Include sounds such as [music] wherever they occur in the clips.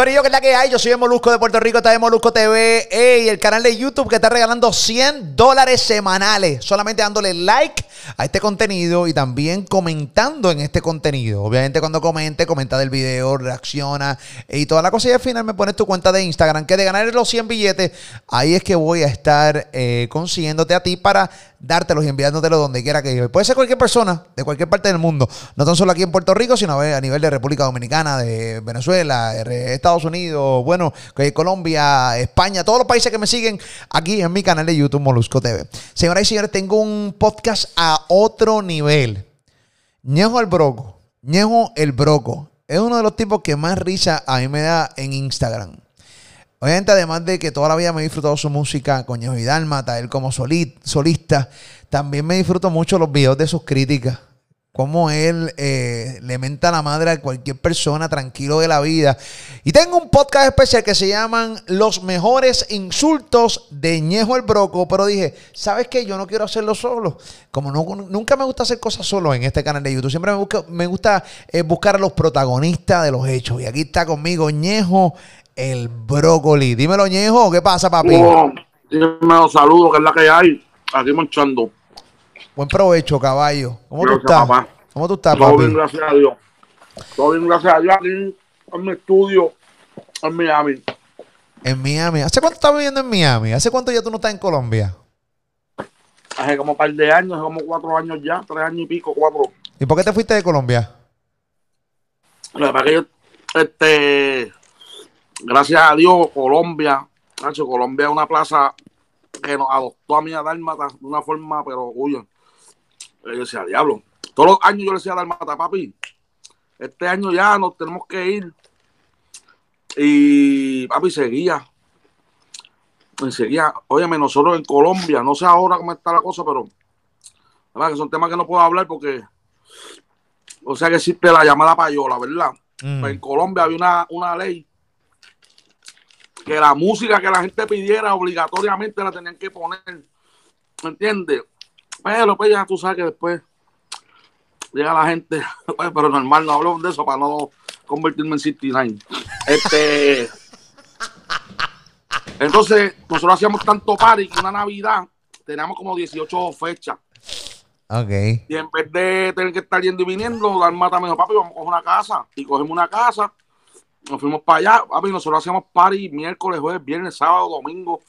Corillo, que es la que hay. Yo soy el Molusco de Puerto Rico, está de Molusco TV y el canal de YouTube que está regalando 100 dólares semanales. Solamente dándole like a este contenido y también comentando en este contenido. Obviamente, cuando comente, comenta del video, reacciona y toda la cosa. Y al final me pones tu cuenta de Instagram, que de ganar los 100 billetes, ahí es que voy a estar eh, consiguiéndote a ti para dártelos y enviándotelos donde quiera que yo. Puede ser cualquier persona de cualquier parte del mundo, no tan solo aquí en Puerto Rico, sino a nivel de República Dominicana, de Venezuela, Estados Unidos, bueno, Colombia, España, todos los países que me siguen aquí en mi canal de YouTube Molusco TV. Señoras y señores, tengo un podcast a otro nivel. Ñejo el Broco. Ñejo el Broco. Es uno de los tipos que más risa a mí me da en Instagram. Obviamente, además de que toda la vida me he disfrutado su música con y Dálmata, él como solista, también me disfruto mucho los videos de sus críticas. Cómo él eh, le menta la madre a cualquier persona tranquilo de la vida. Y tengo un podcast especial que se llaman Los mejores insultos de Ñejo el Broco. Pero dije, ¿sabes qué? Yo no quiero hacerlo solo. Como nunca me gusta hacer cosas solo en este canal de YouTube. Siempre me, me gusta eh, buscar a los protagonistas de los hechos. Y aquí está conmigo Ñejo el brócoli. Dímelo, Ñejo, ¿qué pasa, papi? Oh, dímelo, saludos, que es la que hay. Aquí manchando. Buen provecho, caballo. ¿Cómo tú estás? Papá. ¿Cómo tú estás, Todo bien, gracias a Dios. Todo bien, gracias a Dios. Aquí en mi estudio, en Miami. En Miami. ¿Hace cuánto estás viviendo en Miami? ¿Hace cuánto ya tú no estás en Colombia? Hace como un par de años, hace como cuatro años ya, tres años y pico, cuatro. ¿Y por qué te fuiste de Colombia? Verdad que yo, este, gracias a Dios, Colombia, Nacho, Colombia es una plaza que nos adoptó a mí a Dálmata de una forma, pero, uy, yo decía, diablo, todos los años yo le decía a Dálmata, papi, este año ya nos tenemos que ir. Y papi seguía. Y seguía. Óyeme, nosotros en Colombia, no sé ahora cómo está la cosa, pero ¿verdad? que son temas que no puedo hablar porque, o sea que existe la llamada payola, ¿verdad? Mm. Pues en Colombia había una, una ley que la música que la gente pidiera obligatoriamente la tenían que poner. ¿Me entiendes? Pero pues ya tú sabes que después llega la gente, [laughs] pues, pero normal, no hablamos de eso para no convertirme en 69. Este, [laughs] entonces, nosotros hacíamos tanto party que una Navidad teníamos como 18 fechas. Ok. Y en vez de tener que estar yendo y viniendo, Dalmata me dijo, papi, vamos a coger una casa. Y cogemos una casa nos fuimos para allá, papi, nosotros hacíamos party miércoles, jueves, viernes, sábado, domingo.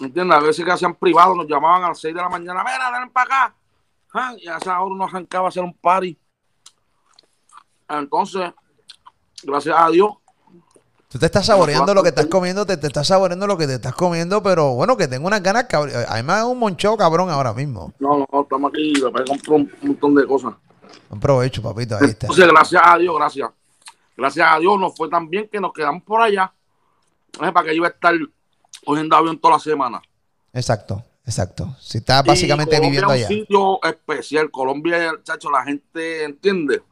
¿Entiendes? A veces que hacían privado, nos llamaban a las 6 de la mañana, mira, ven para acá. Ah, y a esa hora uno arrancaba a hacer un party. Entonces, gracias a Dios. Tú te estás saboreando lo que estás comiendo, te, te estás saboreando lo que te estás comiendo, pero bueno, que tengo unas ganas, cabrón. A mí me da un moncheo cabrón ahora mismo. No, no, estamos aquí, compré un montón de cosas. Un provecho, papito, ahí está. Entonces, gracias a Dios, gracias gracias a Dios nos fue tan bien que nos quedamos por allá. Para que yo iba a estar cogiendo avión toda la semana. Exacto, exacto. Si está básicamente viviendo allá. Es un sitio especial. Colombia, chacho, la gente entiende.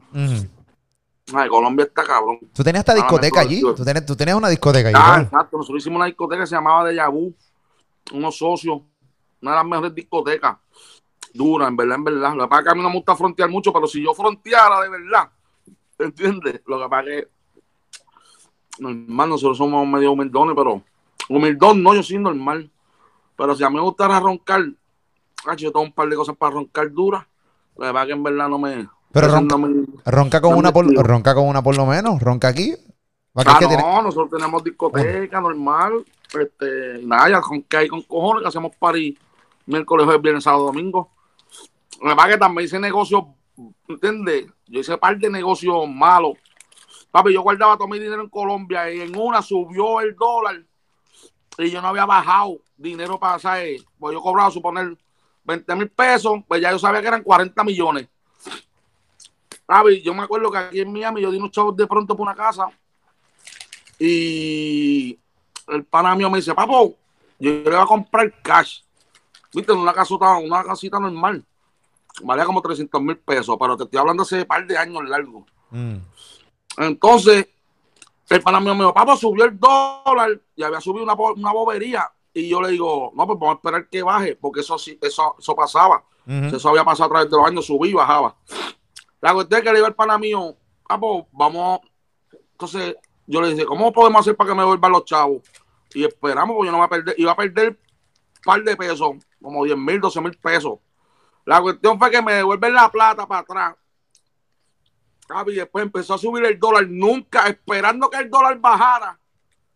Ay, Colombia está cabrón. Tú tenías esta discoteca allí. Tú tenías, tú tenías una discoteca allí. Ah, exacto. Nosotros hicimos una discoteca que se llamaba De Yabú. Unos socios. Una de las mejores discotecas. Dura, en verdad, en verdad. Lo que pasa es que a mí no me gusta frontear mucho, pero si yo fronteara de verdad, ¿Entiendes? Lo que pasa es que normal, nosotros somos medio humildones, pero humildón no, yo soy normal. Pero si a mí me gustara roncar, yo tengo un par de cosas para roncar duras. Lo que pasa es que en verdad no me. Pero ronca, ronca con una por, ronca con una por lo menos, ronca aquí. Ah, no, nosotros tenemos discoteca normal. Este, nada, ya con que hay con cojones que hacemos party miércoles, jueves, viernes, sábado, domingo. Lo que pasa es que también hice negocios ¿entiendes? Yo hice par de negocios malos. Papi, yo guardaba todo mi dinero en Colombia y en una subió el dólar y yo no había bajado dinero para hacer. Pues yo cobraba, suponer, 20 mil pesos, pues ya yo sabía que eran 40 millones. Papi, yo me acuerdo que aquí en Miami yo di unos chavos de pronto por una casa y el pana mío me dice, papo, yo le voy a comprar cash. viste, en una casota, una casita normal. Valía como 300 mil pesos, pero te estoy hablando hace un par de años largo. Mm. Entonces, el pana mío me dijo, papá, subió el dólar y había subido una, una bobería. Y yo le digo, no, pues vamos a esperar que baje, porque eso sí, eso, eso pasaba. Eso había pasado a través de los años, subía y bajaba. La cuestión es que le digo al pana mío, vamos. Entonces, yo le dije, ¿cómo podemos hacer para que me vuelvan los chavos? Y esperamos, porque yo no voy a perder, iba a perder un par de pesos, como 10 mil, 12 mil pesos. La cuestión fue que me devuelven la plata para atrás. Y después empezó a subir el dólar, nunca, esperando que el dólar bajara.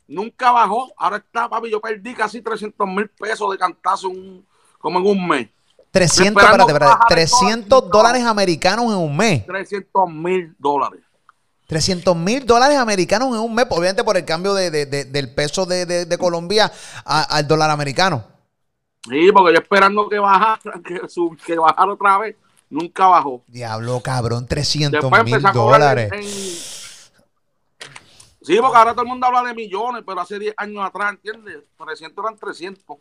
Nunca bajó. Ahora está, papi, yo perdí casi 300 mil pesos de cantazo en un- como en un mes. 300, Esperando espérate, espérate, bajar el 300 dólar. dólares americanos en un mes. 300 mil dólares. 300 mil dólares americanos en un mes, obviamente por el cambio de, de- de- del peso de, Colombia a- al dólar americano. Sí, porque yo esperando que bajara, [laughs] que, sub- que bajara otra vez, nunca bajó. Diablo, cabrón, 300 Después mil dólares. en- Sí, porque ahora todo el mundo habla de millones, pero hace 10 años atrás, ¿entiendes? 300 eran 300.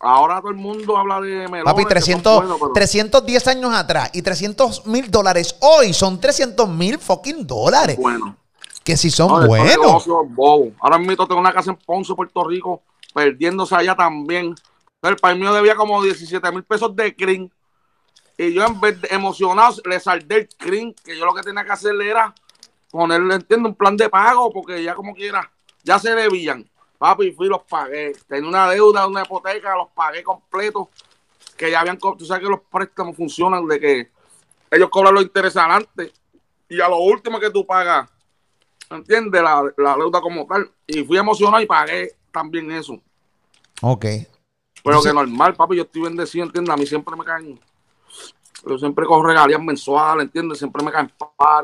Ahora todo el mundo habla de melones. Papi, que son 300, buenos, pero- 310 años atrás y 300 mil dólares hoy son 300 mil fucking dólares. Bueno. Que si son No, buenos. negocios bobos. Ahora mismo tengo una casa en Ponce, Puerto Rico, perdiéndose allá también. El país mío debía como 17 mil pesos de crin. Y yo en vez de emocionado le saldé el crin, que yo lo que tenía que hacer era ponerle, entiendo, un plan de pago, porque ya como quiera, ya se debían. Papi, fui los pagué. Tenía una deuda, una hipoteca, los pagué completos, que ya habían, tú sabes que los préstamos funcionan de que ellos cobran los intereses adelante y a lo último que tú pagas ¿entiendes? La, la deuda como tal. Y fui emocionado y pagué también eso. Ok. Pero que normal, papi, yo estoy bendecido, ¿entiendes? A mí siempre me caen. Yo siempre cojo regalías mensuales, ¿entiendes? Siempre me caen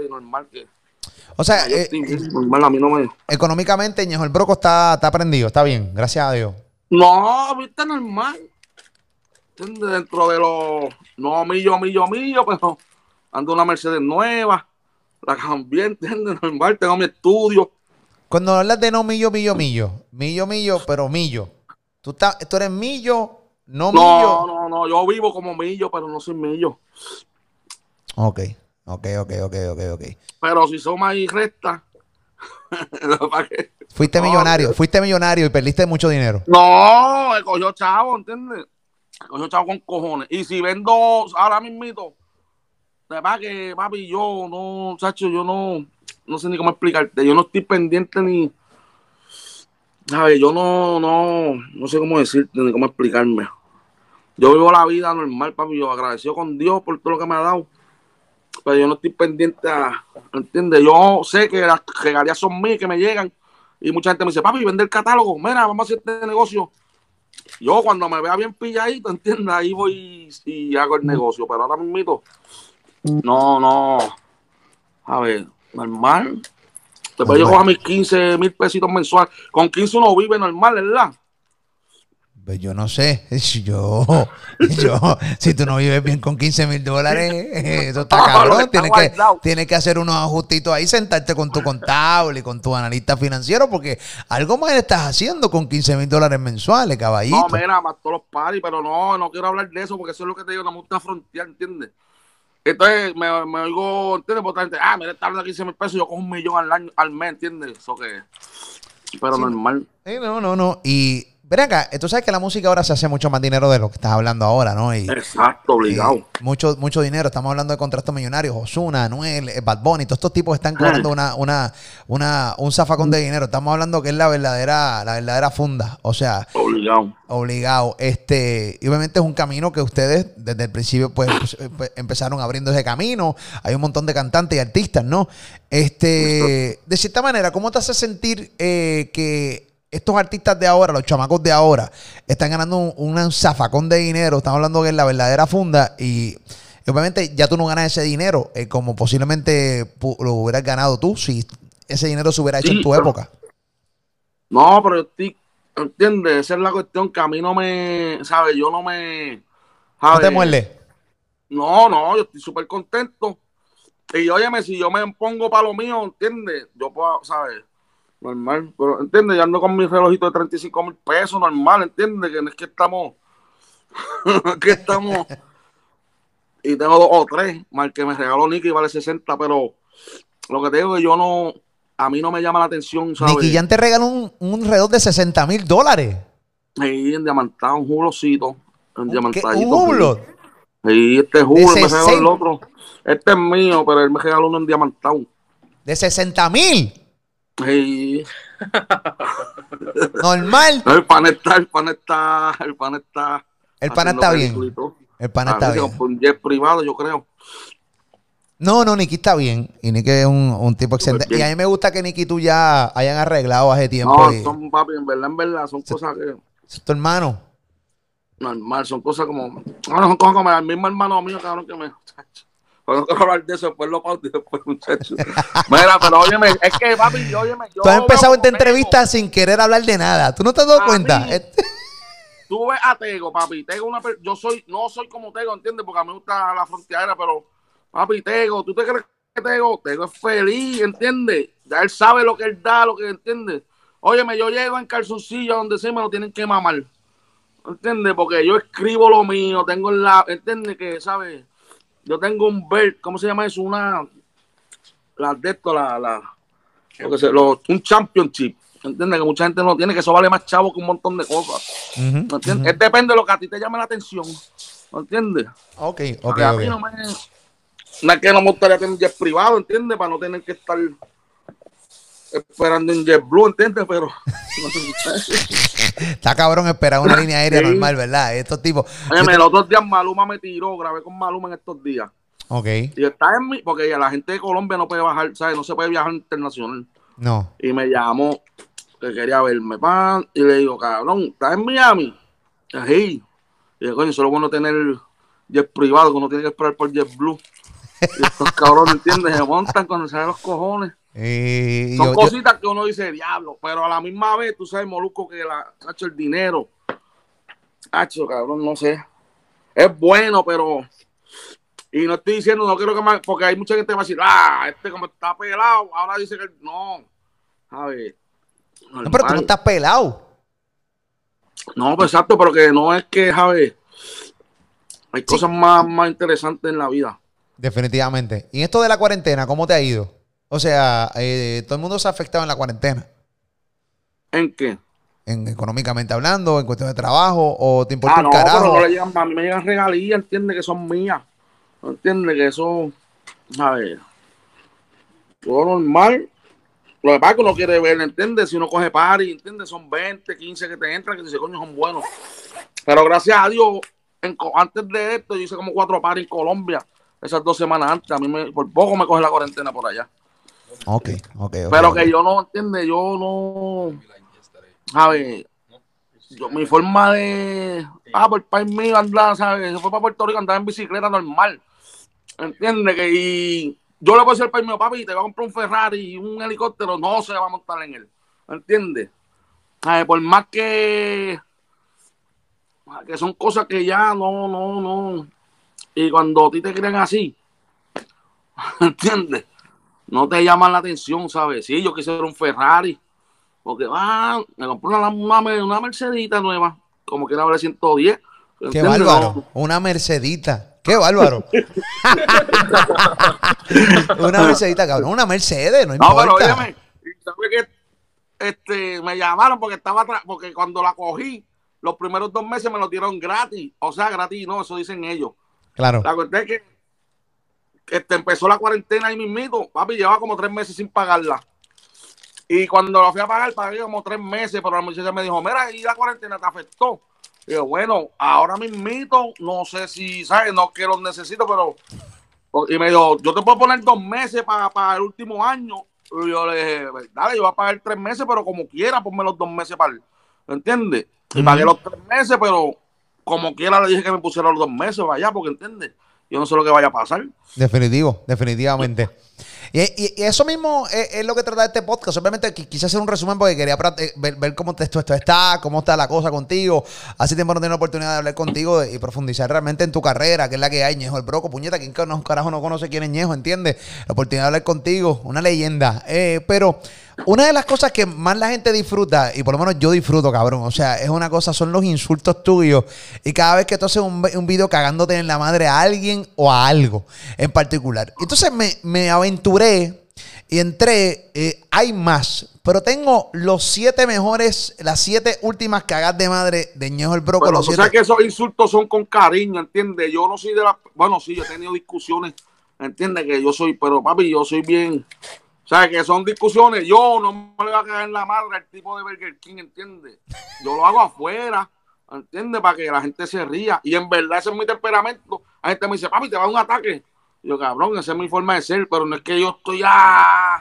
y normal que. O sea, eh, estoy bien, normal, a mí no me. económicamente, Ñejo el Broco está, está prendido, está bien, gracias a Dios. No, viste, normal. ¿Entiendes? Dentro de los. No, millo, millo, millo, pero ando una Mercedes nueva. La cambié, ¿entiendes? Normal, tengo mi estudio. Cuando hablas de no millo, millo, millo, millo, millo, pero millo. Tú, estás, tú eres millo, no, No, millo. no, no, yo vivo como millo, pero no soy millo. Ok, ok, ok, ok, ok, ok. Pero si recta, ¿para qué? Fuiste No, millonario, fuiste millonario y perdiste mucho dinero. No, cogió chavo, ¿entiendes? Cogió chavo con cojones. Y si vendo ahora mismito, de verdad que, papi, yo no, chacho, yo no, no sé ni cómo explicarte. Yo no estoy pendiente ni. ¿Sabes? Yo no, no, no sé cómo decirte ni cómo explicarme. Yo vivo la vida normal, papi. Yo agradecido con Dios por todo lo que me ha dado. Pero yo no estoy pendiente a. ¿Entiendes? Yo sé que las regalías son mías, que me llegan. Y mucha gente me dice, papi, vende el catálogo. Mira, vamos a hacer este negocio. Yo cuando me vea bien pilladito, ¿entiendes? Ahí voy y, y hago el negocio. Pero ahora mismo, no, no. A ver, normal. Después yo cojo mis 15 mil pesitos mensuales. Con 15 uno vive normal, ¿verdad? Pues yo no sé, [laughs] yo, [laughs] yo, si tú no vives bien con 15 mil dólares, [laughs] eso está Ah, cabrón. está Tienes que, tienes que hacer unos ajustitos ahí, sentarte con tu contable y con tu analista financiero, porque algo más estás haciendo con 15 mil dólares mensuales, caballito. No, mira, más todos los paris, pero no, no quiero hablar de eso porque eso es lo que te digo, no me gusta frontear, ¿entiendes? Entonces me, me oigo, ¿entiendes? Por otra gente, ah, mira, está hablando de 15 mil pesos, yo cojo un millón al año, al mes, ¿entiendes? Eso que. Pero Sí. normal. Sí, no, no, no. Y ven acá, tú sabes que la música ahora se hace mucho más dinero de lo que estás hablando ahora, ¿no? Y, Exacto, obligado. Eh, mucho, mucho dinero. Estamos hablando de contratos millonarios. Osuna, Anuel, eh, Bad Bunny, todos estos tipos están cobrando una, una, una, un zafacón de dinero. Estamos hablando que es la verdadera, la verdadera funda. O sea, Obligado. obligado. Este, y obviamente es un camino que ustedes desde el principio pues, pues, pues, empezaron abriendo ese camino. Hay un montón de cantantes y artistas, ¿no? Este, de cierta manera, ¿cómo te hace sentir eh, que estos artistas de ahora, los chamacos de ahora, están ganando un, un zafacón de dinero? Estamos hablando que es la verdadera funda y, obviamente ya tú no ganas ese dinero eh, como posiblemente lo hubieras ganado tú si ese dinero se hubiera hecho Sí, en tu pero- época. No, pero yo estoy, ¿entiendes? Esa es la cuestión que a mí no me, ¿sabes? Yo no me. No te muerde. No, no, yo estoy súper contento. Y óyeme, si yo me pongo para lo mío, ¿entiendes? Yo puedo, ¿sabes? Normal, pero ¿entiendes? Yo ando con mi relojito de 35 mil pesos, normal, ¿entiendes? Que es que estamos, [laughs] que estamos. Y tengo dos o tres. Mal que me regaló Nicky vale 60, pero lo que te digo es que yo no. A mí no me llama la atención, ¿sabes? Nicky Jan te regaló un, un reloj de 60 mil dólares. Sí, en diamantado, un julocito. En diamantadito. ¿Un hublot? Sí, este julo, me regaló 60. el otro. Este es mío, pero él me regaló uno en diamantado. De 60 mil. Sí. Normal. No, el pan está, el pan está, el pan está. El haciendo está bien. El pana está Parece bien. Un jet privado, yo creo. No, no, Nicky está bien. Y Nicky es un, un tipo excelente. Y a mí me gusta que Nicky y tú ya hayan arreglado hace tiempo. No, y- son papi, en verdad, en verdad, son cosas que es tu hermano. normal, son cosas como. Bueno, son cosas como el mismo hermano mío, cabrón, que me. Quiero hablar de eso, después lo pauto y después, muchachos. Mira, pero óyeme, es que, papi, óyeme. Yo Tú has empezado esta entrevista sin querer hablar de nada. ¿Tú no te has dado A cuenta? mí- Tú ves a Tego, papi. Tego una yo soy, no soy como Tego, ¿entiendes? Porque a mí me gusta la frontera, pero papi, Tego, ¿tú te crees que Tego? Tego es feliz, ¿entiendes? Ya él sabe lo que él da, lo que entiende. Óyeme, yo llego en calzoncillo donde sea y me lo tienen que mamar. ¿Entiendes? Porque yo escribo lo mío, tengo la, ¿entiendes? Que, ¿sabes? Yo tengo un belt, ¿cómo se llama eso? Una, la de esto, la, la, lo que se- lo- un championship. ¿Entiendes? Que mucha gente no tiene, que eso vale más chavo que un montón de cosas. ¿Me entiendes? Es depende de lo que a ti te llame la atención. ¿Me entiendes? Ok, ok, a mí no me. No es que no me gustaría tener jet privado, ¿entiendes? Para no tener que estar esperando en JetBlue, ¿entiendes? Pero. Está cabrón esperar una línea aérea [laughs] Sí. normal, ¿verdad? Estos tipos. Óyeme, los otros días Maluma me tiró, grabé con Maluma en estos días. Ok, Y está en mi. Porque la gente de Colombia no puede bajar, ¿sabes? No se puede viajar internacional. no. Y me llamó que quería verme, pan. Y le digo, cabrón, ¿estás en Miami? Sí. Y yo, coño, solo bueno tener jet privado, que uno tiene que esperar por JetBlue. Y estos cabrones, ¿entiendes? Se montan cuando salen los cojones. Y Son yo- yo- cositas que uno dice, diablo, pero a la misma vez, tú sabes, Molusco, que la, hacho, el dinero, hacho, cabrón, no sé. Es bueno, pero... Y no estoy diciendo, no quiero que más, porque hay mucha gente que va a decir, ah, este como está pelado, ahora dice que no. A ver. no, pero tú no estás pelado. No, pues exacto, pero que no es que, Javi, hay cosas más, más interesantes en la vida. Definitivamente. Y en esto de la cuarentena, ¿cómo te ha ido? O sea, eh, todo el mundo se ha afectado en la cuarentena. ¿En qué? En, económicamente hablando, en cuestión de trabajo, o te importa Ah, un no, carajo. pero no le llegan, a mí me llegan regalías, entiende que son mías. Entiende que eso, a ver, todo normal. Lo es que uno quiere ver, ¿entiendes? Si uno coge party, ¿entiendes? Son 20, 15 que te entran, que dice, coño, son buenos. Pero gracias a Dios, en antes de esto, yo hice como cuatro parties en Colombia, esas dos semanas antes. A mí me, por poco me coge la cuarentena por allá. Ok, ok. Pero que yo no, ¿entiendes? Yo no. A ver, yo, mi forma de. Ah, por el país mío andar, ¿sabes? Se fue para Puerto Rico, andaba en bicicleta normal. ¿Entiendes? Que y yo le puedo decir al país mío, papi, te voy a comprar un Ferrari y un helicóptero, no se va a montar en él. ¿Entiendes? A por más que. que son cosas que ya no, no, no. Y cuando a ti te creen así, [laughs] ¿entiendes? No te llaman la atención, ¿sabes? Sí, yo quisiera un Ferrari, porque ah, me compré una, una, una Mercedita nueva, como que era vale 110. Qué bárbaro. Una Mercedita. Qué bárbaro. [laughs] una Mercedita, cabrón. Una Mercedes, no No, pero importa. óyeme, ¿sabes qué? Este, me llamaron porque estaba atrás, porque cuando la cogí, los primeros dos meses me lo dieron gratis. O sea, gratis, no, eso dicen ellos. Claro. La cuestión es que este, empezó la cuarentena ahí mismito. Papi, llevaba como tres meses sin pagarla. Y cuando la fui a pagar, pagué como tres meses, pero la muchacha me dijo, mira, y la cuarentena te afectó. Y yo, bueno, ahora mismito, no sé si, ¿sabes? No que los necesito, pero... Y me dijo, yo te puedo poner dos meses para el último año. Y yo le dije, dale, yo voy a pagar tres meses, pero como quiera, ponme los dos meses para... ¿Entiendes? Y pagué los tres meses, pero como quiera le dije que me pusiera los dos meses, vaya, porque entiendes. Yo no sé lo que vaya a pasar. Definitivo, definitivamente. Y, eso mismo es, lo que trata este podcast. Obviamente quise hacer un resumen porque quería eh, ver, cómo esto, esto está, cómo está la cosa contigo. Hace tiempo no tengo la oportunidad de hablar contigo y profundizar realmente en tu carrera, que es la que hay, Ñejo el Broco. Puñeta, ¿quién carajo no conoce quién es Ñejo? ¿Entiendes? La oportunidad de hablar contigo, una leyenda. Eh, pero una de las cosas que más la gente disfruta, y por lo menos yo disfruto, cabrón, o sea, es una cosa, son los insultos tuyos. Y cada vez que tú haces un, un video cagándote en la madre a alguien o a algo en particular. Entonces me, aventuré y entré, eh, hay más, pero tengo los siete mejores, las siete últimas cagas de madre de Ñejo el Broco. o sea que esos insultos son con cariño, ¿entiendes? Yo no soy de la... Bueno, sí, yo he tenido discusiones, ¿entiendes? Que yo soy, pero papi, yo soy bien o sea, que son discusiones. Yo no me voy a caer en la madre al tipo de Burger King, ¿entiendes? Yo lo hago afuera, ¿entiendes? Para que la gente se ría. Y en verdad ese es mi temperamento. La gente me dice, papi, te va a un ataque. yo, cabrón, esa es mi forma de ser, pero no es que yo estoy ya.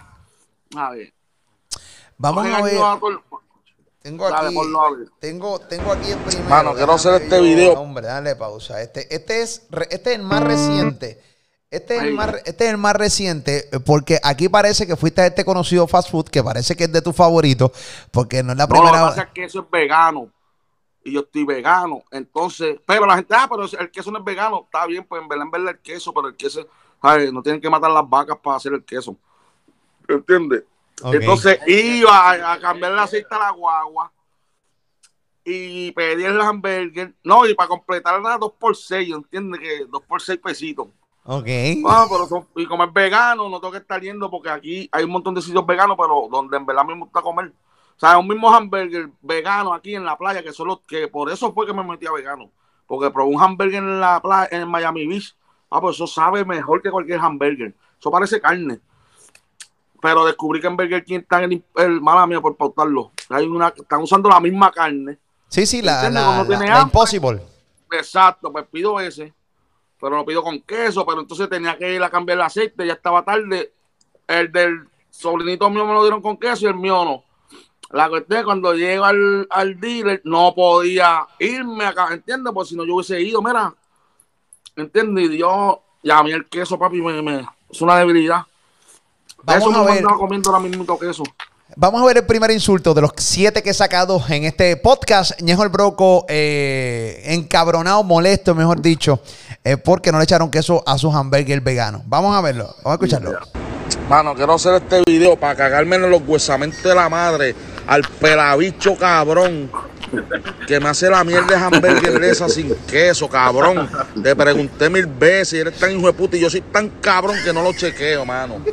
A ver. Vamos a ver. Tengo aquí, tengo, tengo aquí el primero. Mano, quiero hacer este video. Hombre, dale pausa. Este, este, es, este es el más reciente. Este es, el más, este es el más reciente, eh, porque aquí parece que fuiste a este conocido fast food, que parece que es de tu favorito, porque no es la primera vez. Lo que pasa es que eso es vegano, y yo estoy vegano, entonces, pero la gente, ah, pero el queso no es vegano, está bien, pues en verdad, en verdad el queso, pero el queso, no tienen que matar las vacas para hacer el queso, ¿entiendes? Entonces iba a, cambiar el aceite a la guagua, y pedí el hamburger, no, y para completar nada, dos por seis, ¿entiendes? Que dos por seis pesitos. Ok. Ah, pero y como es vegano, no tengo que estar yendo porque aquí hay un montón de sitios veganos, pero donde en verdad me gusta comer. O sea, un mismo hamburger vegano aquí en la playa, que solo que por eso fue que me metí a vegano. Porque probé un hamburger en la playa, en Miami Beach. Ah, pues eso sabe mejor que cualquier hamburger. Eso parece carne. Pero descubrí que en Burger King están el, el mala mía por pautarlo. Hay una, están usando la misma carne. Sí, sí, la, la Impossible. Exacto, pues pido ese pero lo pido con queso, pero entonces tenía que ir a cambiar el aceite, ya estaba tarde. El del sobrinito mío me lo dieron con queso y el mío no. La cuestión es cuando llego al, al dealer, no podía irme acá, ¿entiendes? Porque si no yo hubiese ido, mira, ¿entiendes? Y yo, ya a mí el queso, papi, me, es una debilidad. Vamos Eso a ver. comiendo ahora mismo queso. Vamos a ver el primer insulto de los siete que he sacado en este podcast. Ñejo el Broco, eh, encabronado, molesto, mejor dicho, eh, porque no le echaron queso a sus hamburgues veganos. Vamos a verlo, vamos a escucharlo. Mano, quiero hacer este video para cagarme en los huesamentos de la madre al pelabicho cabrón que me hace la mierda de hamburgues de esa sin queso, cabrón. Te pregunté mil veces y eres tan hijo de puta y yo soy tan cabrón que no lo chequeo, mano.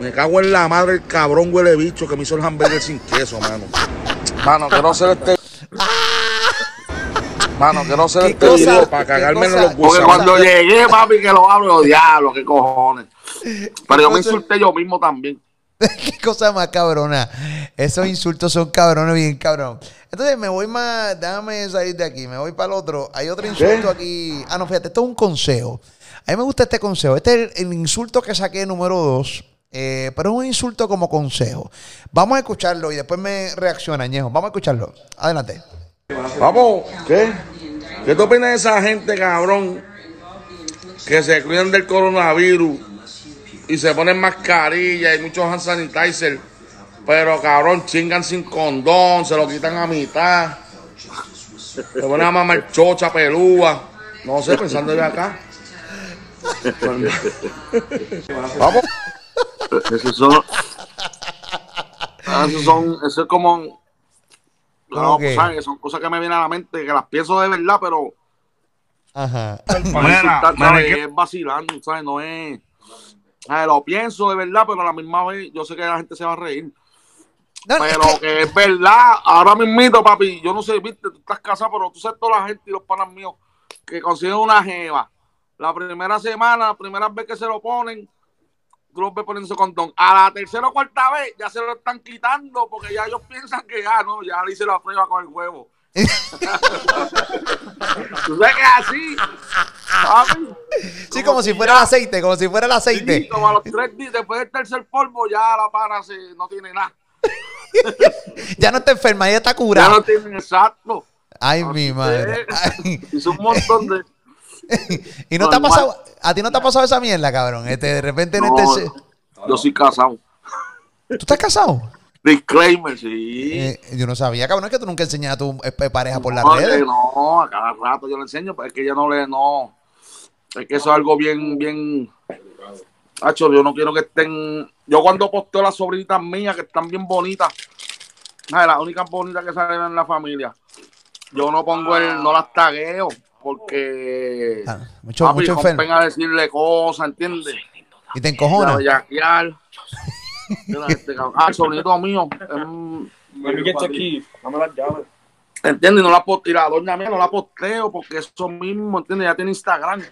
Me cago en la madre el cabrón huele bicho que me hizo el hamburger sin queso, mano. Mano, quiero hacer este. Mano, quiero hacer este video para cagarme en los. Porque cuando llegué, papi, que lo hablo, diablo, qué cojones. Pero yo me insulté yo mismo también. [laughs] qué cosa más cabrona. Esos insultos son cabrones, bien cabrón. Entonces me voy más, déjame salir de aquí, me voy para el otro. Hay otro insulto aquí. Ah, no, fíjate, esto es un consejo. A mí me gusta este consejo. Este es el, insulto que saqué número dos. Eh, pero es un insulto como consejo. Vamos a escucharlo y después me reacciona, Ñejo. Vamos a escucharlo. Adelante. Vamos, ¿qué? ¿Qué tú opinas de esa gente, cabrón, que se cuidan del coronavirus y se ponen mascarilla y muchos hand sanitizer, pero cabrón, chingan sin condón, se lo quitan a mitad, se ponen a mamar chocha, pelúa, no sé, pensando de acá. Vamos. Esos son. Esos son. Eso es como. No, pues, son cosas que me vienen a la mente, que las pienso de verdad, pero. Ajá. Es vacilando, ¿sabes? No es. Lo pienso de verdad, pero a la misma vez yo sé que la gente se va a reír. pero que... es verdad, ahora mismo, papi, yo no sé, viste, tú estás casado, pero tú sabes toda la gente y los panas míos que consiguen una jeva. La primera semana, la primera vez que se lo ponen, tú los ves poniendo condón. A la tercera o cuarta vez ya se lo están quitando porque ya ellos piensan que ya no, ya le hice la prueba con el huevo. [laughs] ¿Tú sabes que es así? Sí, como, si fuera el aceite, como si fuera el aceite. Sí, como a los tres días, después del tercer polvo, ya la pana se, no tiene nada. [laughs] ya no está enferma, ya está curada. Ya no tiene exacto. Ay, mi madre. [laughs] Hizo un montón de [laughs] ¿Y no te ha pasado, a ti no te ha pasado esa mierda, cabrón? Este, de repente en este... Yo soy casado. ¿Tú estás casado? Disclaimer, sí. Eh, yo no sabía, cabrón, es que tú nunca enseñas a tu eh, pareja por las no, redes. no, a cada rato yo le enseño, pero es que ella no le, no. Es que eso es algo bien, bien. Hacho, yo no quiero que estén. Yo cuando posteo las sobrinitas mías, que están bien bonitas, las únicas bonitas que salen en la familia, yo no pongo el, no las tagueo, porque Ah, mucho, papi, mucho enfermo. a decirle cosas, ¿entiendes? Y te encojonas. este. Ah, el sobrinito mío. Dame las llaves. ¿Entiendes? No la posteo, y la doña mía no la posteo porque eso mismo, ¿entiendes? Ya tiene Instagram.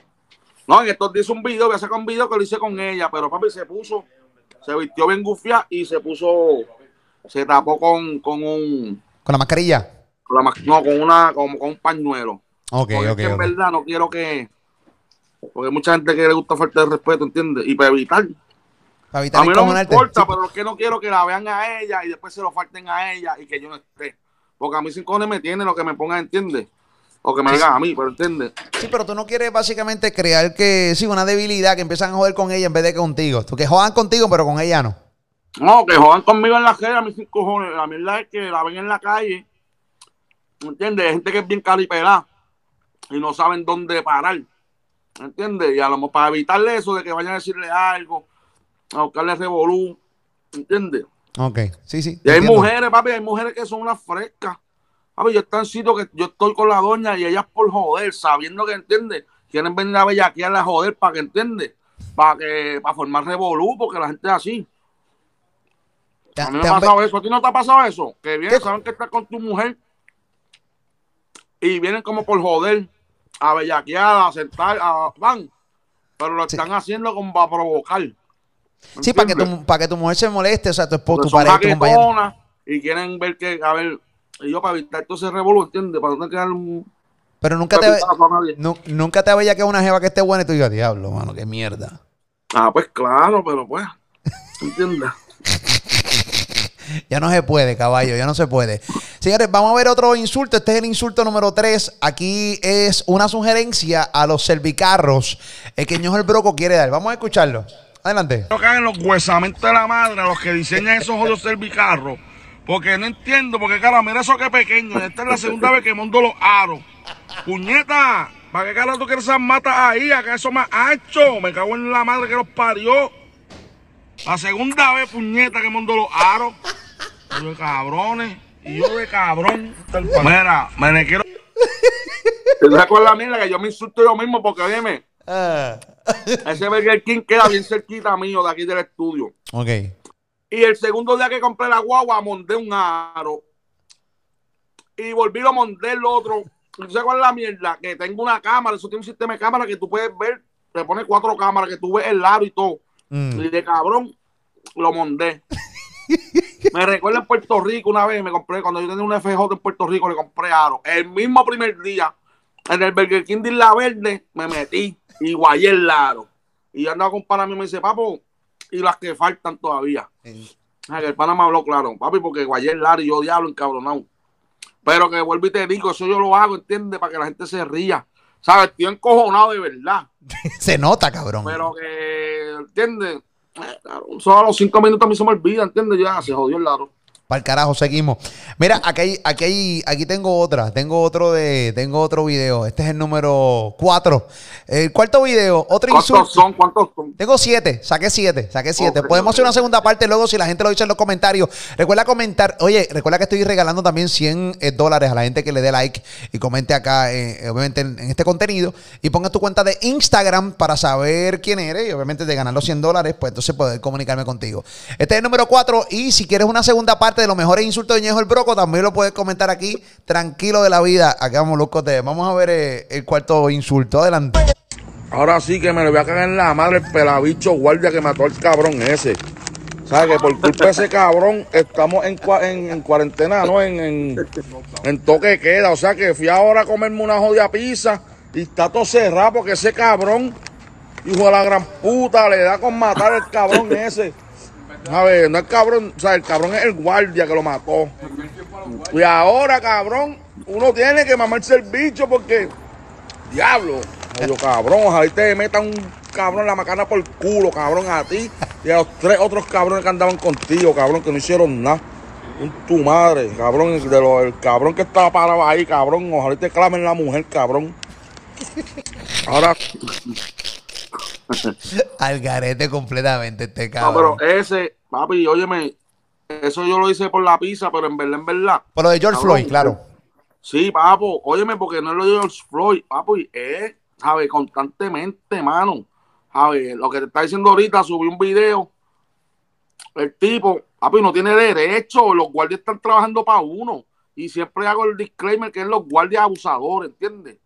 No, en estos días hice un video, voy a sacar un video que lo hice con ella, pero papi se puso, se vistió bien gufia y se puso, se tapó con, con un, Con la mascarilla. con la no, con una, como con un pañuelo. Ok, porque es ok, que en verdad no quiero que, porque hay mucha gente que le gusta falta de respeto, ¿entiendes? Y para evitar, Para evitar a mí no me importa, Sí, pero es que no quiero que la vean a ella y después se lo falten a ella y que yo no esté. Porque a mí sin cojones me tiene lo que me pongan, ¿entiendes? O que me digan a mí, pero ¿entiendes? Sí, pero tú no quieres básicamente crear que, sí, una debilidad, que empiezan a joder con ella en vez de contigo. Tú que jodan contigo, pero con ella no. No, que jodan conmigo en la calle, a mí sin cojones. La mierda es que la ven en la calle, ¿entiendes? Hay gente que es bien caripelada y no saben dónde parar, ¿entiendes? Y a lo mejor para evitarle eso de que vayan a decirle algo, a buscarle revolú, ¿entiendes? Ok, sí, sí. Y hay entiendo. mujeres, papi, hay mujeres que son unas frescas. Papi, yo estoy en sitio que yo estoy con la doña y ellas por joder, sabiendo que entiende, quieren venir a bellaquearla a joder para que entiende, para que, para formar revolú, porque la gente es así. A mí me ha han pasado eso. ¿A ti no te ha pasado eso? Que vienen, ¿Qué? saben que estás con tu mujer y vienen como por joder, a bellaquear, a sentar, a van. Pero lo Sí. están haciendo como para provocar. Sí, para que, tu, para que tu mujer se moleste, o sea, tu esposo, tu pareja, tu compañero. y quieren ver que, a ver, y yo para evitar todo ese revolú, ¿entiendes? Para no tener que dar un Pero nunca te, nu- nunca te que una jeva que esté buena y tú digas, diablo, mano, qué mierda. Ah, pues claro, pero pues, ¿entiendes? [laughs] Ya no se puede, caballo, ya no se puede. Señores, vamos a ver otro insulto. Este es el insulto número 3. Aquí es una sugerencia a los servicarros el que Ñojo el Broco quiere dar. Vamos a escucharlo. Adelante. No caen los huesamentos de la madre, los que diseñan esos jodidos servicarros. Porque no entiendo, porque cara, mira eso que pequeño. Esta es la segunda vez que monto los aros. Puñeta, ¿para qué cara tú quieres esas matas ahí? Acá eso más ancho. Me cago en la madre que los parió. La segunda vez, puñeta, que monto los aros. De cabrones. Y yo de cabrón. Mira, me le quiero. [laughs] ¿Te das con la mierda que yo me insulto yo mismo? Porque dime, Ah, ese Burger King queda bien cerquita mío de aquí del estudio. ok. Y el segundo día que compré la guagua, monté un aro. Y volví a montar el otro. ¿Tú sabes cuál es la mierda? Que tengo una cámara, eso tiene un sistema de cámara que tú puedes ver, te pone cuatro cámaras, que tú ves el aro y todo. Mm. Y de cabrón, lo monté. Me recuerdo en Puerto Rico una vez, me compré, cuando yo tenía un FJ en Puerto Rico, le compré aro. El mismo primer día, en el Burger King de Isla Verde, me metí y guayé el aro. Y yo andaba con un pana mío y me dice, papo, y las que faltan todavía. El pana me habló claro, papi, porque guayé el aro y yo diablo encabronado. Pero que vuelvo y te digo, eso yo lo hago, ¿entiendes? Para que la gente se ría. ¿Sabes? Estoy encojonado de verdad. [laughs] Se nota, cabrón. Pero que, ¿entiendes? Solo a los cinco minutos a mí se me olvida, ¿entiendes? Ya se jodió el lado. Para el carajo, seguimos. Mira, aquí, hay- aquí, hay- aquí tengo otra. Tengo otro de, tengo otro video. Este es el número 4. El cuarto video, otro ¿Cuántos insulto. son? ¿Cuántos son? Tengo siete, saqué siete, saqué siete. Podemos hacer una segunda parte luego si la gente lo dice en los comentarios. Recuerda comentar, oye, recuerda que estoy regalando también 100 eh, dólares a la gente que le dé like y comente acá, eh, obviamente, en, en este contenido y ponga tu cuenta de Instagram para saber quién eres y obviamente de ganar los 100 dólares, pues entonces poder comunicarme contigo. Este es el número 4 y si quieres una segunda parte de los mejores insultos de Ñejo el Broco, también lo puedes comentar aquí, tranquilo de la vida. Acá vamos, de. Vamos a ver eh, el cuarto insulto. Adelante. Ahora sí que me le voy a cagar en la madre el pelabicho guardia que mató al cabrón ese. ¿Sabes? Que por culpa de ese cabrón estamos en, cua- en, en cuarentena, ¿no? En, en toque de queda. O sea que fui ahora a comerme una jodida pizza y está todo cerrado porque ese cabrón, hijo de la gran puta, le da con matar al cabrón ese. A ver, no es cabrón, o sea, el cabrón es el guardia que lo mató. Y ahora, cabrón, uno tiene que mamarse el bicho porque Diablo. Oye, cabrón, ojalá y te meta un cabrón en la macana por el culo, cabrón, a ti y a los tres otros cabrones que andaban contigo, cabrón, que no hicieron nada. Un tu madre, cabrón, de lo, el cabrón que estaba parado ahí, cabrón. Ojalá te clamen la mujer, cabrón. Ahora, Al garete completamente este no, cabrón. pero ese, papi, óyeme, eso yo lo hice por la pizza, pero en verdad, en verdad. Por lo de George Floyd, claro. Sí, papo, óyeme, porque no es lo de George Floyd, papo, y es, ¿sabes? Constantemente, mano. ¿Sabes? Lo que te está diciendo ahorita, subí un video. El tipo, papi, no tiene derecho. Los guardias están trabajando para uno. Y siempre hago el disclaimer que es los guardias abusadores, ¿entiendes?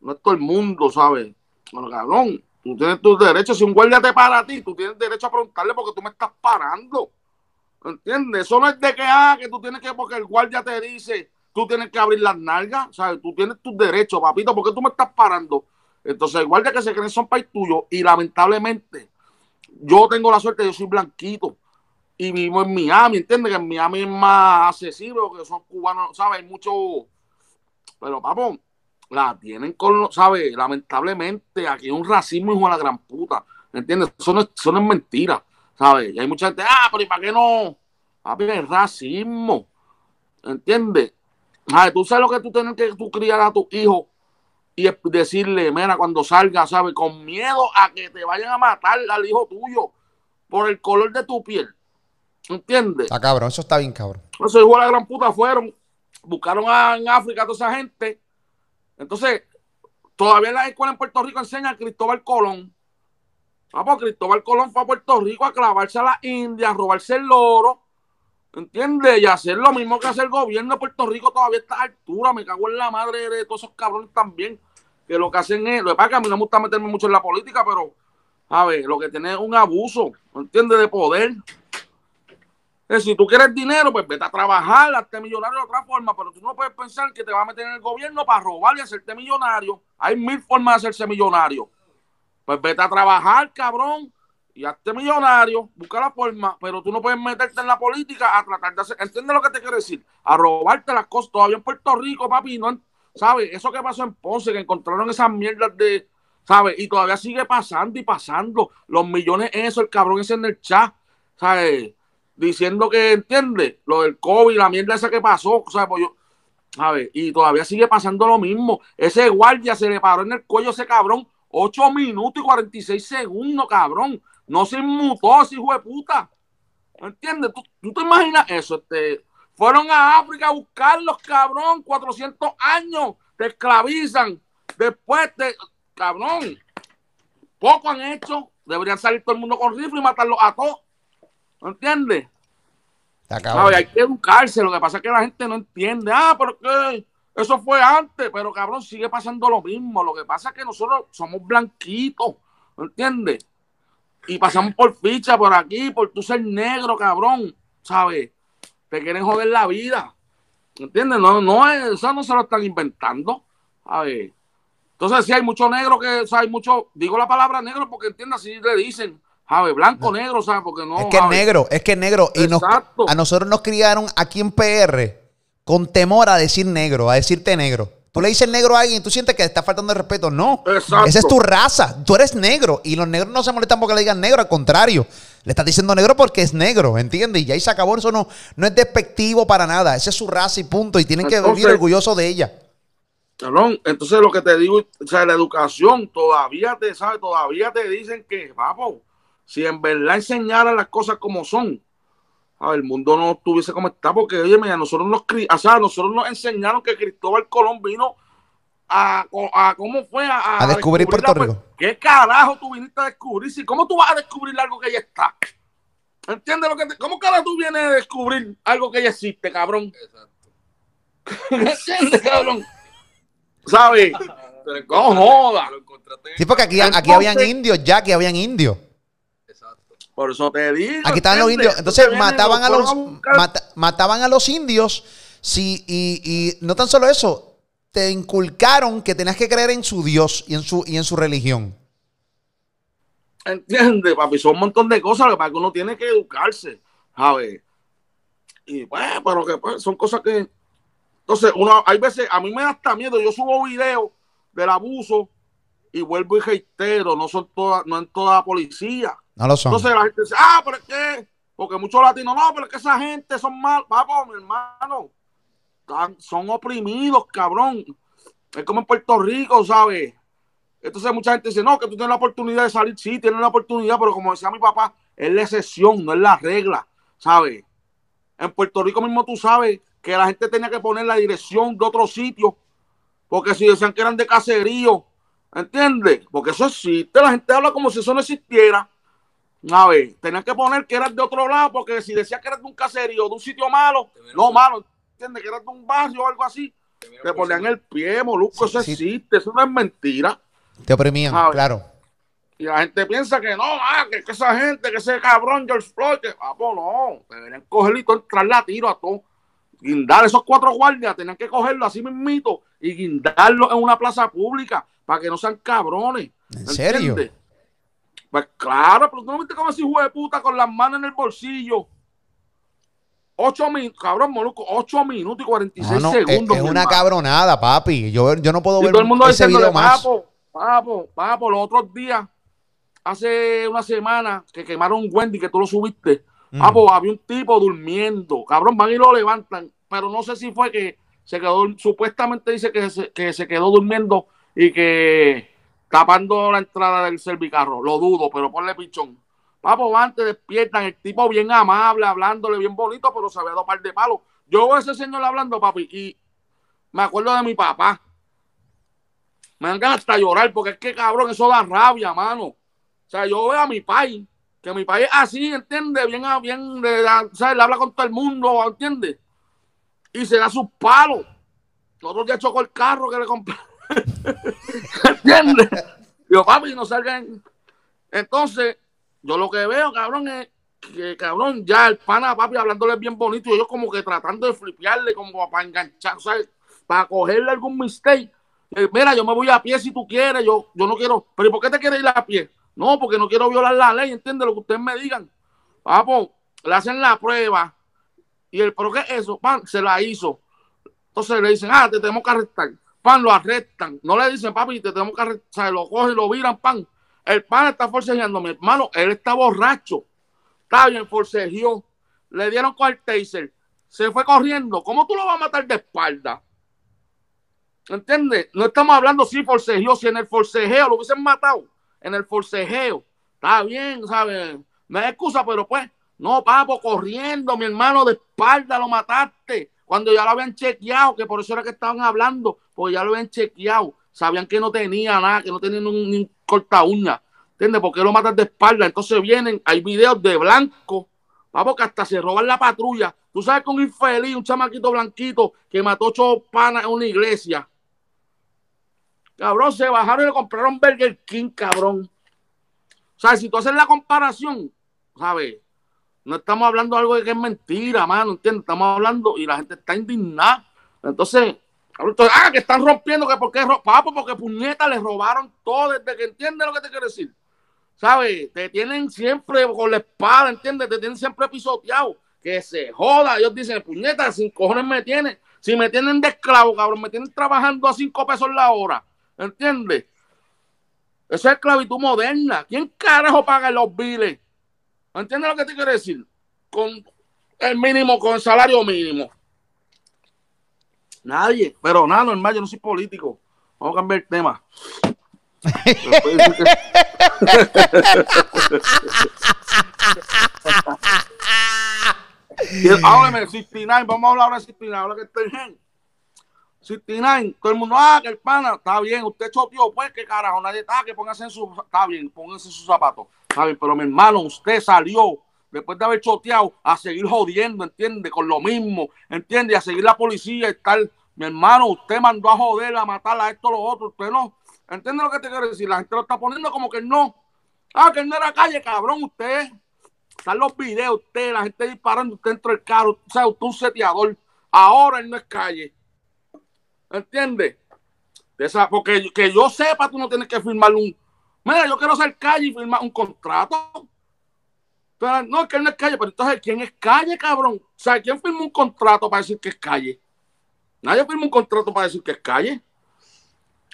No es todo el mundo, ¿sabes? Bueno, cabrón, tú tienes tus derechos. Si un guardia te para a ti, tú tienes derecho a preguntarle porque tú me estás parando. ¿Entiendes? Eso no es de que, ah, que tú tienes que, porque el guardia te dice, tú tienes que abrir las nalgas, ¿sabes? Tú tienes tus derechos, papito, ¿por qué tú me estás parando? Entonces, el guardia que se creen son país tuyo y lamentablemente, yo tengo la suerte, yo soy blanquito y vivo en Miami, ¿entiendes? Que en Miami es más accesible porque son cubanos, ¿sabes? Hay mucho, pero papo, la tienen con, los- ¿sabes? Lamentablemente, aquí hay un racismo hijo de la gran puta, ¿entiendes? Eso no, es- eso no es mentira, ¿sabes? Y hay mucha gente, ah, pero ¿y para qué no? Papi, es racismo, ¿entiendes? ¿Sabes? Tú sabes lo que tú tienes que tú criar a tu hijo y decirle, mira, cuando salga, ¿sabes? Con miedo a que te vayan a matar al hijo tuyo por el color de tu piel. ¿Entiendes? Está cabrón, eso está bien cabrón. Esos hijos de la gran puta fueron, buscaron a- en África a toda esa gente. Entonces, todavía en la escuela en Puerto Rico enseña a Cristóbal Colón. Vamos, Cristóbal Colón fue a Puerto Rico a clavarse a la India, a robarse el oro. ¿Entiendes? Y hacer lo mismo que hace el gobierno de Puerto Rico todavía a esta altura. Me cago en la madre de todos esos cabrones también. Que lo que hacen es. Lo que pasa es que a mí no me gusta meterme mucho en la política, pero. A ver, lo que tiene es un abuso, ¿entiendes? De poder. Si tú quieres dinero, pues vete a trabajar, hazte millonario de otra forma, pero tú no puedes pensar que te va a meter en el gobierno para robar y hacerte millonario. Hay mil formas de hacerse millonario. Pues vete a trabajar, cabrón, y hazte millonario, busca la forma, pero tú no puedes meterte en la política a tratar de hacer, ¿entiendes lo que te quiero decir? A robarte las cosas, todavía en Puerto Rico, papi, no, ¿sabes? Eso que pasó en Ponce, que encontraron esas mierdas de, ¿sabes? Y todavía sigue pasando y pasando, los millones eso, el cabrón ese en el chat, ¿sabes? Diciendo que, ¿entiendes? Lo del COVID, la mierda esa que pasó, ¿sabes? Pues yo, ¿sabes? Y todavía sigue pasando lo mismo. Ese guardia se le paró en el cuello a ese cabrón 8 minutos y 46 segundos, cabrón. No se inmutó ese hijo de puta. ¿Entiendes? ¿Tú, tú te imaginas eso? Este, fueron a África a buscarlos, cabrón. 400 años. Te esclavizan. Después te... Cabrón. Poco han hecho. Deberían salir todo el mundo con rifle y matarlos a todos. ¿Entiendes? Está ¿Sabes? cabrón. Hay que educarse. Lo que pasa es que la gente no entiende. Ah, pero que eso fue antes. Pero cabrón, sigue pasando lo mismo. Lo que pasa es que nosotros somos blanquitos. ¿Entiendes? Y pasamos por ficha por aquí, por tú ser negro, cabrón. ¿Sabes? Te quieren joder la vida. ¿Entiendes? No, no es, eso no se lo están inventando. ¿Sabes? Entonces, sí, hay mucho negro que, o sea, hay mucho, digo la palabra negro porque entiendes, así le dicen, ¿sabes? Blanco, negro, ¿sabes? Porque no. Es que es negro, es que es negro. Y nos- a nosotros nos criaron aquí en PR con temor a decir negro, a decirte negro. Tú le dices negro a alguien y tú sientes que te está faltando el respeto. No. Exacto. Esa es tu raza. Tú eres negro. Y los negros no se molestan porque le digan negro. Al contrario. Le estás diciendo negro porque es negro. ¿Entiendes? Y ahí se acabó. Eso no, no es despectivo para nada. Esa es su raza y punto. Y tienen que vivir orgullosos de ella. Entonces lo que te digo, o sea, la educación todavía te sabe, todavía te dicen que, vamos, si en verdad enseñaran las cosas como son, a ver, el mundo no estuviese como está, porque oye, mira, nosotros nos cri- o sea, nosotros nos enseñaron que Cristóbal Colón vino a, a ¿cómo fue? A, A descubrir Puerto la- Rico. ¿Qué carajo tú viniste a descubrir? Si, ¿Cómo tú vas a descubrir algo que ya está? ¿Entiendes lo que te, ¿Cómo carajo tú vienes a descubrir algo que ya existe, cabrón? ¿Entiendes, cabrón? ¿Sabes? No joda. Sí, porque aquí, aquí Entonces- habían indios ya, aquí habían indios. Por eso te digo. Aquí estaban los indios. Entonces mataban a los mata- mataban a los indios. Sí, y, y no tan solo eso, te inculcaron que tenías que creer en su Dios y en su, y en su religión. ¿Entiendes, papi? Son un montón de cosas lo que uno tiene que educarse, ¿sabes? Y pues, pero que pues, son cosas que. Entonces, uno, hay veces, a mí me da hasta miedo. Yo subo videos del abuso y vuelvo y reitero, no son todas, no en toda la policía. No lo son. Entonces la gente dice, ah, pero es que, porque muchos latinos, no, pero es que esa gente son mal, papá, mi hermano, tan- son oprimidos, cabrón. Es como en Puerto Rico, ¿sabes? Entonces mucha gente dice, no, que tú tienes la oportunidad de salir, sí, tienes la oportunidad, pero como decía mi papá, es la excepción, no es la regla, ¿sabes? En Puerto Rico mismo tú sabes que la gente tenía que poner la dirección de otro sitio, porque si decían que eran de caserío, ¿entiendes? Porque eso existe, la gente habla como si eso no existiera. A ver, tenían que poner que eras de otro lado, porque si decías que eras de un caserío, de un sitio malo, no malo, ¿entiendes? Que eras de un barrio o algo así, te ponían el pie, molusco, Sí, eso sí. existe, eso no es mentira. Te oprimían, claro. Y la gente piensa que no, ah, que, que esa gente, que ese cabrón George Floyd, que papo, no, deberían cogerlo y todo, entrarle a tiro a todo. Guindar esos cuatro guardias, tenían que cogerlo así mismito y guindarlo en una plaza pública para que no sean cabrones. ¿En serio? ¿entiendes? Pues claro, pero tú no viste cómo ese hijo de puta con las manos en el bolsillo. Ocho minutos, cabrón, moluco, ocho minutos y 46 No, no, es, segundos. es una cabronada, papi. Yo, yo no puedo Y ver todo el mundo ese video más. papo, papo, papo, los otros días, hace una semana que quemaron un Wendy, que tú lo subiste, Mm. papo, había un tipo durmiendo, cabrón, van y lo levantan, pero no sé si fue que se quedó, supuestamente dice que se, que se quedó durmiendo y que tapando la entrada del servicarro, lo dudo, pero ponle pichón. Papo, van, te despiertan, el tipo bien amable, hablándole bien bonito, pero se había dado par de palos. Yo veo a ese señor hablando, papi, y me acuerdo de mi papá. Me dan ganas hasta llorar, porque es que cabrón, eso da rabia, mano. O sea, yo veo a mi país, que mi país así, ¿entiendes? Bien, bien, de, la- ¿sabes? Le habla con todo el mundo, ¿entiendes? Y se da sus palos. Nosotros ya chocó el carro que le compré. ¿Entiendes? Digo, papi, no salgan. Entonces, yo lo que veo, cabrón, es que, cabrón, ya el pana, papi, hablándole bien bonito, y ellos como que tratando de flipearle, como para enganchar. Para cogerle algún mistake. Eh, mira, yo me voy a pie si tú quieres, yo, yo no quiero, pero ¿y por qué te quieres ir a pie? No, porque no quiero violar la ley, ¿entiendes? Lo que ustedes me digan. Papo, le hacen la prueba, y el, ¿pero qué es eso? Se la hizo. Entonces le dicen, ah, te tenemos que arrestar. Pan, lo arrestan. No le dicen, papi, te tenemos que arrestar. O sea, lo cogen lo viran, pan. El pan está forcejeando, mi hermano. Él está borracho. Está bien, forcejeó. Le dieron con el taser. Se fue corriendo. ¿Cómo tú lo vas a matar de espalda? ¿Entiendes? No estamos hablando si forcejeó, si en el forcejeo lo hubiesen matado. En el forcejeo. Está bien, ¿sabes? Hay excusa, pero pues, no, papo, corriendo, mi hermano, de espalda lo mataste. Cuando ya lo habían chequeado, que por eso era que estaban hablando, porque ya lo habían chequeado. Sabían que no tenía nada, que no tenía ni un, corta uña. ¿Entiendes? ¿Por qué lo matas de espalda? Entonces vienen, hay videos de blanco, papo, que hasta se roban la patrulla. Tú sabes un infeliz, un chamaquito blanquito que mató ocho panas en una iglesia. Cabrón, se bajaron y le compraron Burger King, cabrón. O sea, si tú haces la comparación, ¿sabes? No estamos hablando de algo que es mentira, mano, ¿entiendes? Estamos hablando y la gente está indignada. Entonces, entonces, ah, que están rompiendo, que por qué, ro- papo, porque puñetas les robaron todo desde que entiendes lo que te quiero decir. ¿Sabes? Te tienen siempre con la espada, ¿entiendes? Te tienen siempre pisoteado. Que se joda. Ellos dicen, puñetas, sin cojones me tienen. Si me tienen de esclavo, cabrón, me tienen trabajando a cinco pesos la hora. ¿Entiendes? Eso es esclavitud moderna. ¿Quién carajo paga los biles? ¿Entiendes lo que te quiero decir? Con el mínimo, con el salario mínimo. Nadie. Pero nada, normal, yo no soy político. Vamos a cambiar el tema. [laughs] Háblame, 69, vamos a hablar ahora de 69, ahora que estoy en 69, todo el mundo, ah, que el pana, está bien, usted choteó, pues, que carajo, nadie está, que póngase en su, está bien, póngase en sus zapatos, pero mi hermano, usted salió, después de haber choteado, a seguir jodiendo, ¿entiende? Con lo mismo, ¿entiende? A seguir la policía y tal, mi hermano, usted mandó a joder, a matar a esto, a lo otro, usted no, ¿entiende lo que te quiero decir? La gente lo está poniendo como que no, ah, que no era calle, cabrón, usted están los videos, usted, la gente disparando, usted dentro del carro, o sea, usted un seteador. Ahora él no es calle. ¿Entiendes? De esa- porque que yo sepa, tú no tienes que firmar un. Mira, yo quiero ser calle y firmar un contrato. Pero no, es que él no es calle, pero entonces, ¿quién es calle, cabrón? O sea, ¿quién firma un contrato para decir que es calle? Nadie firma un contrato para decir que es calle.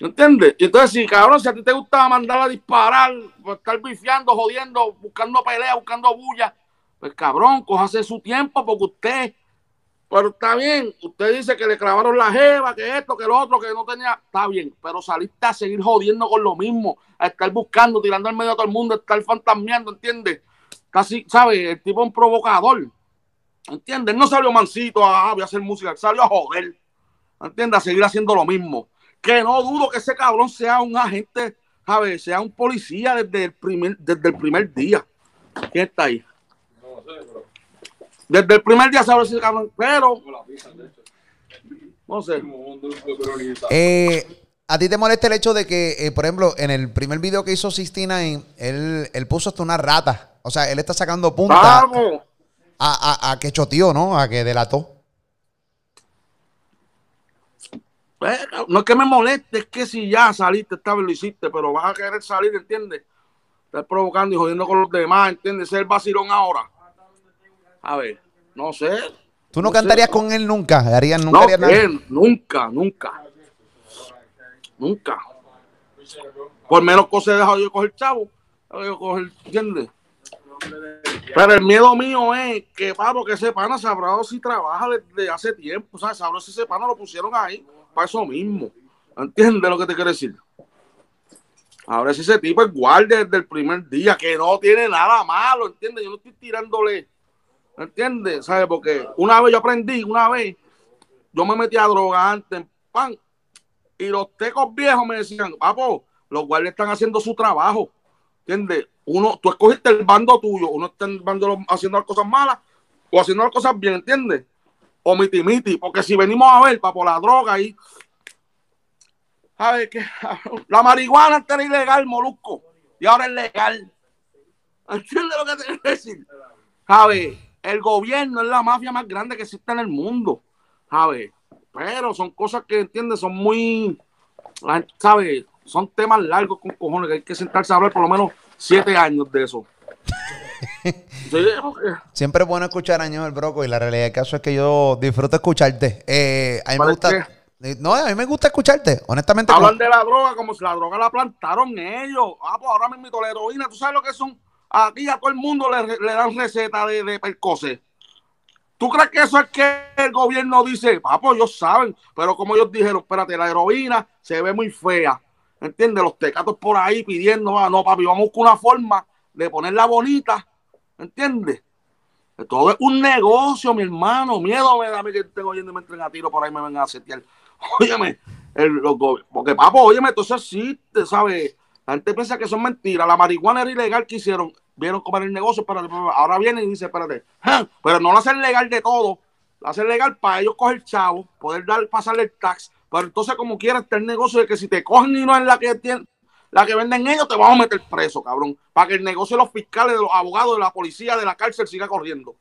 ¿Entiendes? Y entonces, si cabrón, si a ti te gusta mandar a disparar, pues, estar bifiando, jodiendo, buscando pelea, buscando bulla, pues cabrón, cójase su tiempo porque usted, pero está bien, usted dice que le clavaron la jeva, que esto, que lo otro, que no tenía, está bien, pero saliste a seguir jodiendo con lo mismo, a estar buscando, tirando al medio a todo el mundo, a estar fantasmeando, ¿entiendes? Casi, ¿sabes? El tipo es un provocador, ¿entiendes? No salió mansito, ah, voy a hacer música, salió a joder, ¿entiendes? A seguir haciendo lo mismo que no dudo que ese cabrón sea un agente, ¿sabes? Sea un policía desde el primer, desde el primer día. ¿Quién está ahí? Desde el primer día sabe ese cabrón, pero no sé. Eh, ¿A ti te molesta el hecho de que, eh, por ejemplo, en el primer video que hizo Sistina, él, él puso hasta una rata? O sea, él está sacando punta Vamos. a, a, a que choteó, ¿no? A que delató. No es que me moleste, es que si ya saliste, esta vez lo hiciste, pero vas a querer salir, ¿entiendes? Estar provocando y jodiendo con los demás, ¿entiendes? Ser vacilón ahora. A ver, no sé. ¿Tú no, cantarías sé. con él nunca? ¿Harías, nunca No, harías nada? él, nunca, nunca. Nunca. Por menos cosas he dejado yo coger chavo. yo coger, ¿entiendes? Pero el miedo mío es que, pavo, que ese pana sabrá si trabaja desde hace tiempo, ¿sabes? Sabrá si ese pana lo pusieron ahí para eso mismo. ¿Entiendes lo que te quiero decir? Ahora si ese tipo es guardia desde el primer día, que no tiene nada malo, ¿entiendes? Yo no estoy tirándole, ¿entiendes? ¿Sabes? Porque una vez yo aprendí, una vez, yo me metí a droga antes, pan, y los tecos viejos me decían, papo, los guardias están haciendo su trabajo, ¿entiendes? Uno, tú escogiste el bando tuyo, uno está en bando haciendo las cosas malas o haciendo las cosas bien, ¿entiendes? O miti miti, porque si venimos a ver, papo, la droga ahí, ¿sabes qué? [laughs] La marihuana antes era ilegal, molusco, y ahora es legal. ¿Entiendes lo que te quiero decir? ¿Sabes? El gobierno es la mafia más grande que existe en el mundo, ¿sabes? Pero son cosas que, ¿entiendes? Son muy, ¿sabes? Son temas largos con cojones que hay que sentarse a hablar por lo menos siete años de eso. [laughs] Sí, Siempre es bueno escuchar a el Broco y la realidad del caso es que yo disfruto escucharte. Eh, a mí me ¿Para gusta... eh, No, a mí me gusta escucharte, honestamente. Hablan de la droga como si la droga la plantaron ellos. Ah, pues ahora mismo la heroína, ¿tú sabes lo que son? Aquí a todo el mundo le, dan receta de, de percocet. ¿Tú crees que eso es que el gobierno dice? Pues ellos saben, pero como ellos dijeron, espérate, la heroína se ve muy fea. ¿Entiendes? Los tecatos por ahí pidiendo, ah, no, papi, vamos con una forma de ponerla bonita. ¿Entiendes? Todo es un negocio, mi hermano. Miedo me da a mí que estén oyendo y me entren a tiro por ahí me vengan a setear. [laughs] Óyeme, el, los porque papo, óyeme, todo eso existe, ¿sabes? La gente piensa que son mentiras. La marihuana era ilegal que hicieron. Vieron comer el negocio, pero ahora vienen y dicen, espérate, pero no lo hacen legal de todo. Lo hacen legal para ellos coger chavo, poder dar, pasarle el tax. Pero entonces, como quiera, está el negocio de que si te cogen y no es la que tienen, la que venden ellos, te vamos a meter preso, cabrón. Para que el negocio de los fiscales, de los abogados, de la policía, de la cárcel siga corriendo.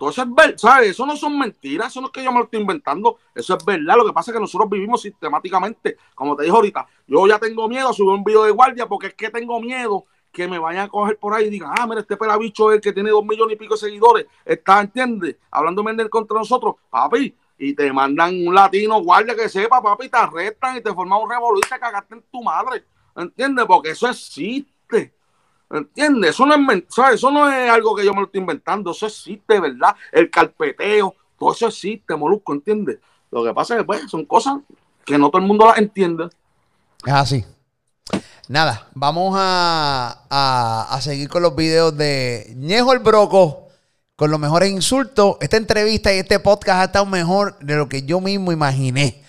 Todo eso es verdad, ¿sabes? Eso no son mentiras, eso no es que yo me lo estoy inventando, eso es verdad. Lo que pasa es que nosotros vivimos sistemáticamente, como te dije ahorita, yo ya tengo miedo a subir un video de guardia porque es que tengo miedo que me vayan a coger por ahí y digan, ah, mira, este pelabicho es el que tiene dos millones y pico de seguidores, está, ¿entiendes? Hablando de contra nosotros, papi, y te mandan un latino guardia que sepa, papi, te arrestan y te forman un te cagaste en tu madre, ¿entiendes? Porque eso existe. ¿Entiendes? Eso no es. Eso no es algo que yo me lo estoy inventando, eso existe, ¿verdad? El carpeteo, todo eso existe, molusco, ¿entiendes? Lo que pasa es que pues, son cosas que no todo el mundo las entiende. Es así. Nada, vamos a, a- a seguir con los videos de Ñejo el Broco con los mejores insultos. Esta entrevista y este podcast ha estado mejor de lo que yo mismo imaginé.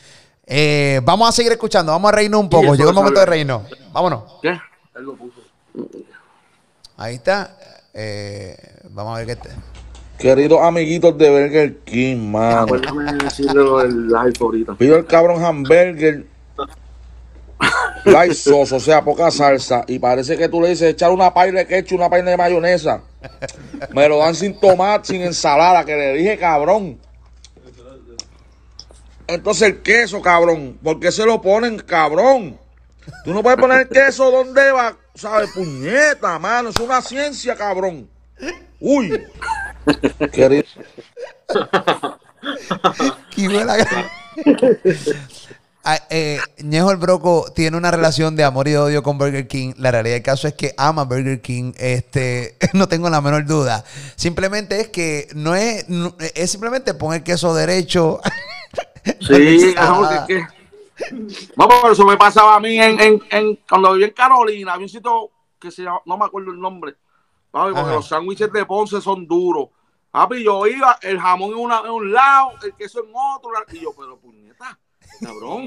Eh, vamos a seguir escuchando, vamos a reírnos un poco. Llegó el momento de reírnos. Vámonos. ¿Qué? Él lo puso. Ahí está. Eh, vamos a ver qué te... Queridos amiguitos de Burger King, mano. Acuérdame de decirle lo del live ahorita. Pido el cabrón hamburger. Light sauce, o sea, poca salsa. Y parece que tú le dices echar una paila de ketchup, una paila de mayonesa. Me lo dan sin tomate, sin ensalada, que le dije cabrón. Entonces el queso, cabrón. ¿Por qué se lo ponen, cabrón? Tú no puedes poner queso donde va, ¿sabes? Puñeta, mano. Es una ciencia, cabrón. Uy. [laughs] Querido. Ah, eh, Ñejo el Broco tiene una relación de amor y odio con Burger King. La realidad del caso es que ama Burger King. Este, [laughs] no tengo la menor duda. Simplemente es que no es, no- es simplemente poner queso derecho. Sí, [laughs] cabrón, es que. Vamos, pero eso me pasaba a mí en, en, en- cuando viví en Carolina. Había un sitio que se llama, no me acuerdo el nombre. Papi, porque los sándwiches de Ponce son duros. Papi, yo iba, el jamón en, una- en un lado, el queso en otro. lado, Y yo, pero puñeta, cabrón.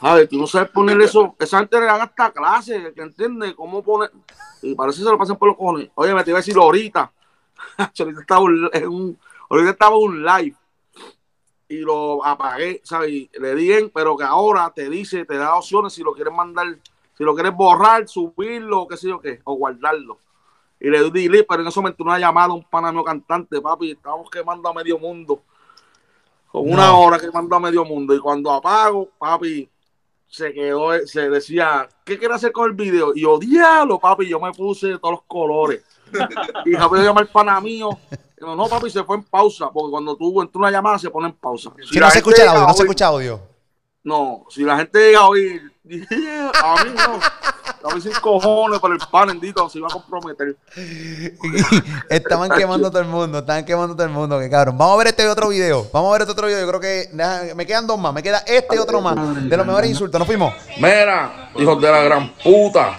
¿Sabes? Tú no sabes poner eso. Esa gente le dan hasta clase, que entiende cómo poner. Y parece que se lo pasan por los cojones. Oye, me te iba a decir ahorita. [laughs] ahorita estaba un- en un, ahorita estaba un live. Y lo apagué, ¿sabes? Y le di en, pero que ahora te dice, te da opciones si lo quieres mandar, si lo quieres borrar, subirlo, qué sé yo qué, o guardarlo. Y le di delete, pero en ese momento una llamada a un pana mío cantante, papi, estábamos quemando a medio mundo. Con una hora quemando a medio mundo. Y cuando apago, papi, se quedó, se decía, ¿qué quiere hacer con el video? Y yo, diablo, papi, yo me puse de todos los colores. Y rápido llamar al pana mío. Yo, no, papi, se fue en pausa, porque cuando tú entras una llamada se pone en pausa. Si no se escucha el audio, no se escucha audio. No, si la gente llega a oír, a mí no. A mí sin cojones, pero el pan bendito se iba a comprometer. [laughs] Estaban quemando todo el mundo, estaban quemando todo el mundo, que cabrón. Vamos a ver este otro video. Vamos a ver este otro video. Yo creo que me quedan dos más. Me queda este y otro más. De los mejores insultos. Nos fuimos. Mira, hijos de la gran puta.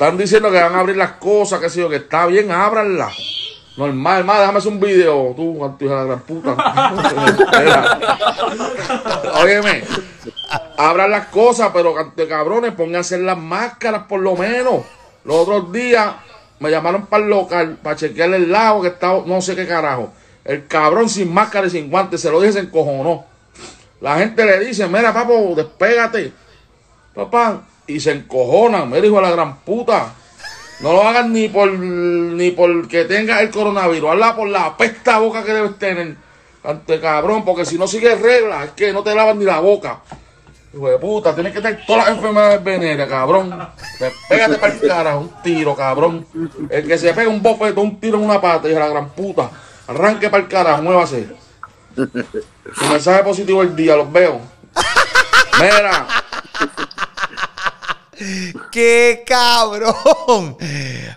Están diciendo que van a abrir las cosas, que sé yo, que está bien, ábranlas. Normal, más, déjame hacer un video, tú, hija de la gran puta. [laughs] Óyeme, abran las cosas, pero cabrones, pónganse las máscaras por lo menos. Los otros días me llamaron para el local, para chequear el lago que estaba, no sé qué carajo. El cabrón sin máscara y sin guantes, se lo dije, se encojonó. La gente le dice, mira, papo, despégate papá, y se encojonan, me dijo la gran puta. No lo hagan ni por ni porque tenga el coronavirus, hazla por la pesta boca que debes tener. Ante cabrón, porque si no sigues reglas, es que no te lavas ni la boca. Hijo de puta, tienes que tener todas las enfermedades venéreas, cabrón. Pégate para el cara, un tiro, cabrón. El que se pega un bofetón, un tiro en una pata, de la gran puta. Arranque para el carajo, muévase. Su mensaje positivo del día, los veo. Mira. ¡Qué cabrón!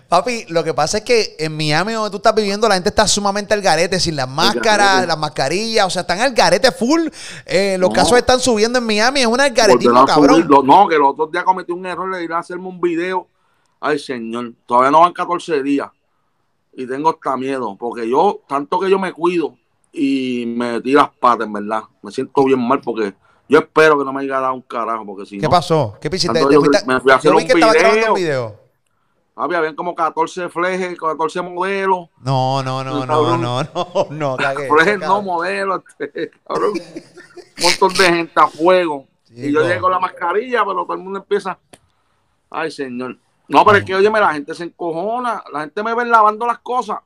Papi, lo que pasa es que en Miami, donde tú estás viviendo, la gente está sumamente al garete, sin las máscaras, las mascarillas, o sea, están al garete full. Eh, los No. casos están subiendo en Miami, es un algaretismo, cabrón. No, que los otros días cometí un error, le iré a hacerme un video. Ay, señor, todavía no van 14 días. Y tengo hasta miedo, porque yo, tanto que yo me cuido y me las patas, en verdad. Me siento bien mal porque yo espero que no me haya dado un carajo, porque si ¿Qué no, pasó? ¿Qué hiciste? Tanto ¿Te yo fuiste- me fui a hacer Yo vi un que estaba grabando video. un video. papi, habían como 14 flejes, 14 modelos. No, no, no, no, no, no, [laughs] no. Flejes no modelos, [laughs] este, cabrón. Un montón de gente a fuego. Y yo llego con la mascarilla, pero todo el mundo empieza. Ay, señor. No, pero es que, óyeme, la gente se encojona. La gente me ve lavando las cosas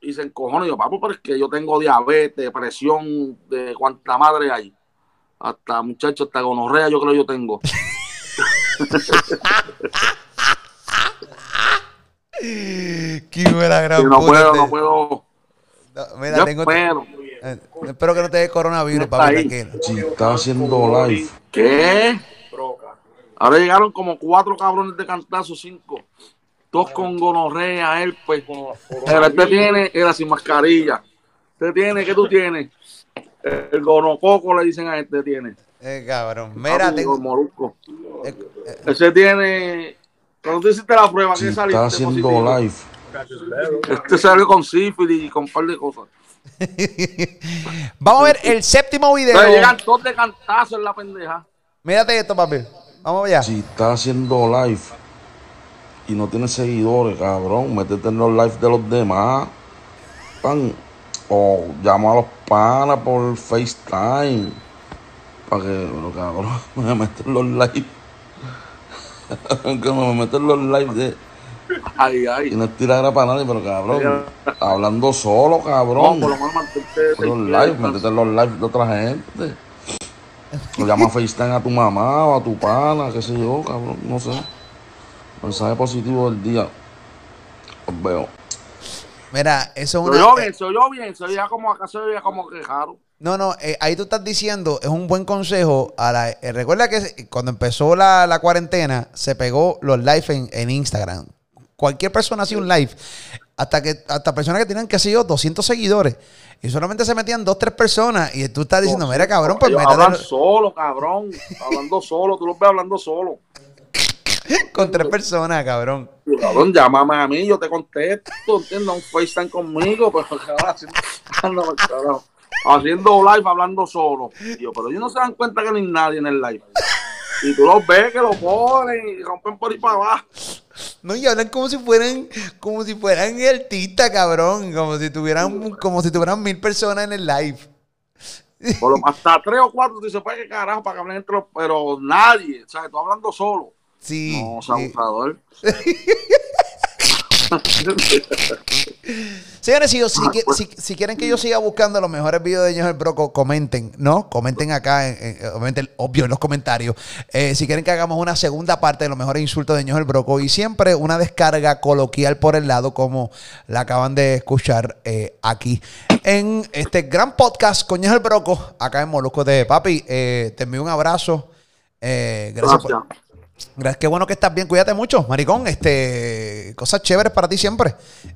y se encojona. Y yo, papo, pero es que yo tengo diabetes, presión, de cuánta madre hay. Hasta, muchachos, hasta gonorrea yo creo yo tengo. Qué buena gran no puta, puedo, este. no puedo. No, Mira, Yo tengo. espero. eh, espero que no te dé coronavirus, tranquilo. Si está haciendo live. ¿Qué? Ahora llegaron como cuatro cabrones de cantazo, cinco. Dos con gonorrea, él pues. Pero este tiene, era sin mascarilla. Este tiene, ¿qué tú tienes? El gonococo le dicen a este tiene. Eh, cabrón. Mira, tengo. el molusco. eh, eh, Ese tiene. Cuando tú hiciste la prueba, Si ¿qué está saliste haciendo positivo? live. Este salió con sífilis y con un par de cosas. [laughs] Vamos a ver el séptimo video. Pero llegan todos de cantazo en la pendeja. Mírate esto, papi. Vamos allá. Si está haciendo live y no tiene seguidores, cabrón, métete en los live de los demás. Pan. O llama a los panas por FaceTime. Para que, bueno, cabrón, [laughs] me meto en los live. [laughs] que me meto en los live de. Ay, Y ay. no es tirar para nadie, pero cabrón, hablando solo, No, cabrón. por lo menos mantente los live, métete los live de otra gente. O llama a FaceTime a tu mamá o a tu pana, qué sé yo, cabrón, no sé. Mensaje positivo del día. Os veo. Mira, eso es Se oyó una. bien, se oyó bien, se oía como acá se oía como que raro. No, no, eh, ahí tú estás diciendo, es un buen consejo. A la, eh, recuerda que cuando empezó la, la cuarentena, se pegó los live en, en Instagram. Cualquier persona hacía un live. Hasta que hasta personas que tenían, que sé yo, 200 seguidores. Y solamente se metían dos, tres personas. Y tú estás diciendo, mira, cabrón, pues métete hablan solo, cabrón. Hablando solo, tú los ves hablando solo. [laughs] con tres personas, cabrón. Cabrón, llámame a mí, yo te contesto, ¿entiendes? Un FaceTime conmigo, pero [laughs] cabrón, [laughs] cabrón, haciendo live hablando solo. Yo, pero ellos no se dan cuenta que no hay nadie en el live. Y tú los ves que lo ponen y rompen por ahí para abajo. No, y hablan como si fueran, como si fueran artistas, cabrón. Como si tuvieran, como si tuvieran mil personas en el live. Por lo- hasta tres o cuatro, tú dices, pues qué carajo, para que hablen entre los, pero nadie, ¿sabes? Tú hablando solo. Sí. No, sí. abusador. [laughs] Señores, si, yo- si, Ah, pues. si- si quieren que yo siga buscando los mejores videos de Ñejo el Broco, comenten, ¿no? Comenten acá, en- en- obviamente, obvio, en los comentarios. Eh, si quieren que hagamos una segunda parte de los mejores insultos de Ñejo el Broco y siempre una descarga coloquial por el lado, como la acaban de escuchar eh, aquí en este gran podcast con Ñejo el Broco, acá en Molusco de Papi. eh, te envío un abrazo. Eh, gracias, Gracias. por- Gracias, qué bueno que estás bien, cuídate mucho, maricón. Este, cosas chéveres para ti siempre.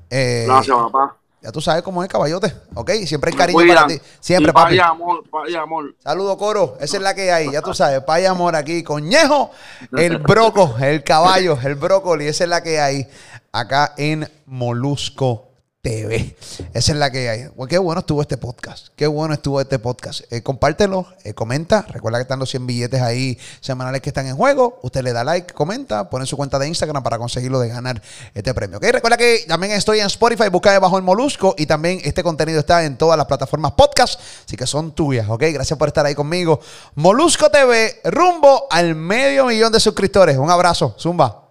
Eh, Gracias, papá. ya tú sabes cómo es caballote, ¿ok? Siempre hay cariño para ti. Siempre, Y papi. Vaya amor, vaya amor. Saludo, coro. Esa es la que hay, ya tú sabes. Paya amor aquí. Coñejo, el [laughs] broco, el caballo, el brócoli. Esa es la que hay acá en Molusco TV. Esa es la que hay. Qué bueno estuvo este podcast. Qué bueno estuvo este podcast. Eh, compártelo, eh, comenta. Recuerda que están los 100 billetes ahí semanales que están en juego. Usted le da like, comenta, pone su cuenta de Instagram para conseguirlo de ganar este premio. ¿ok? Recuerda que también estoy en Spotify, busca debajo el Molusco y también este contenido está en todas las plataformas podcast, así que son tuyas, ¿ok? Gracias por estar ahí conmigo. Molusco TV, rumbo al medio millón de suscriptores. Un abrazo, Zumba.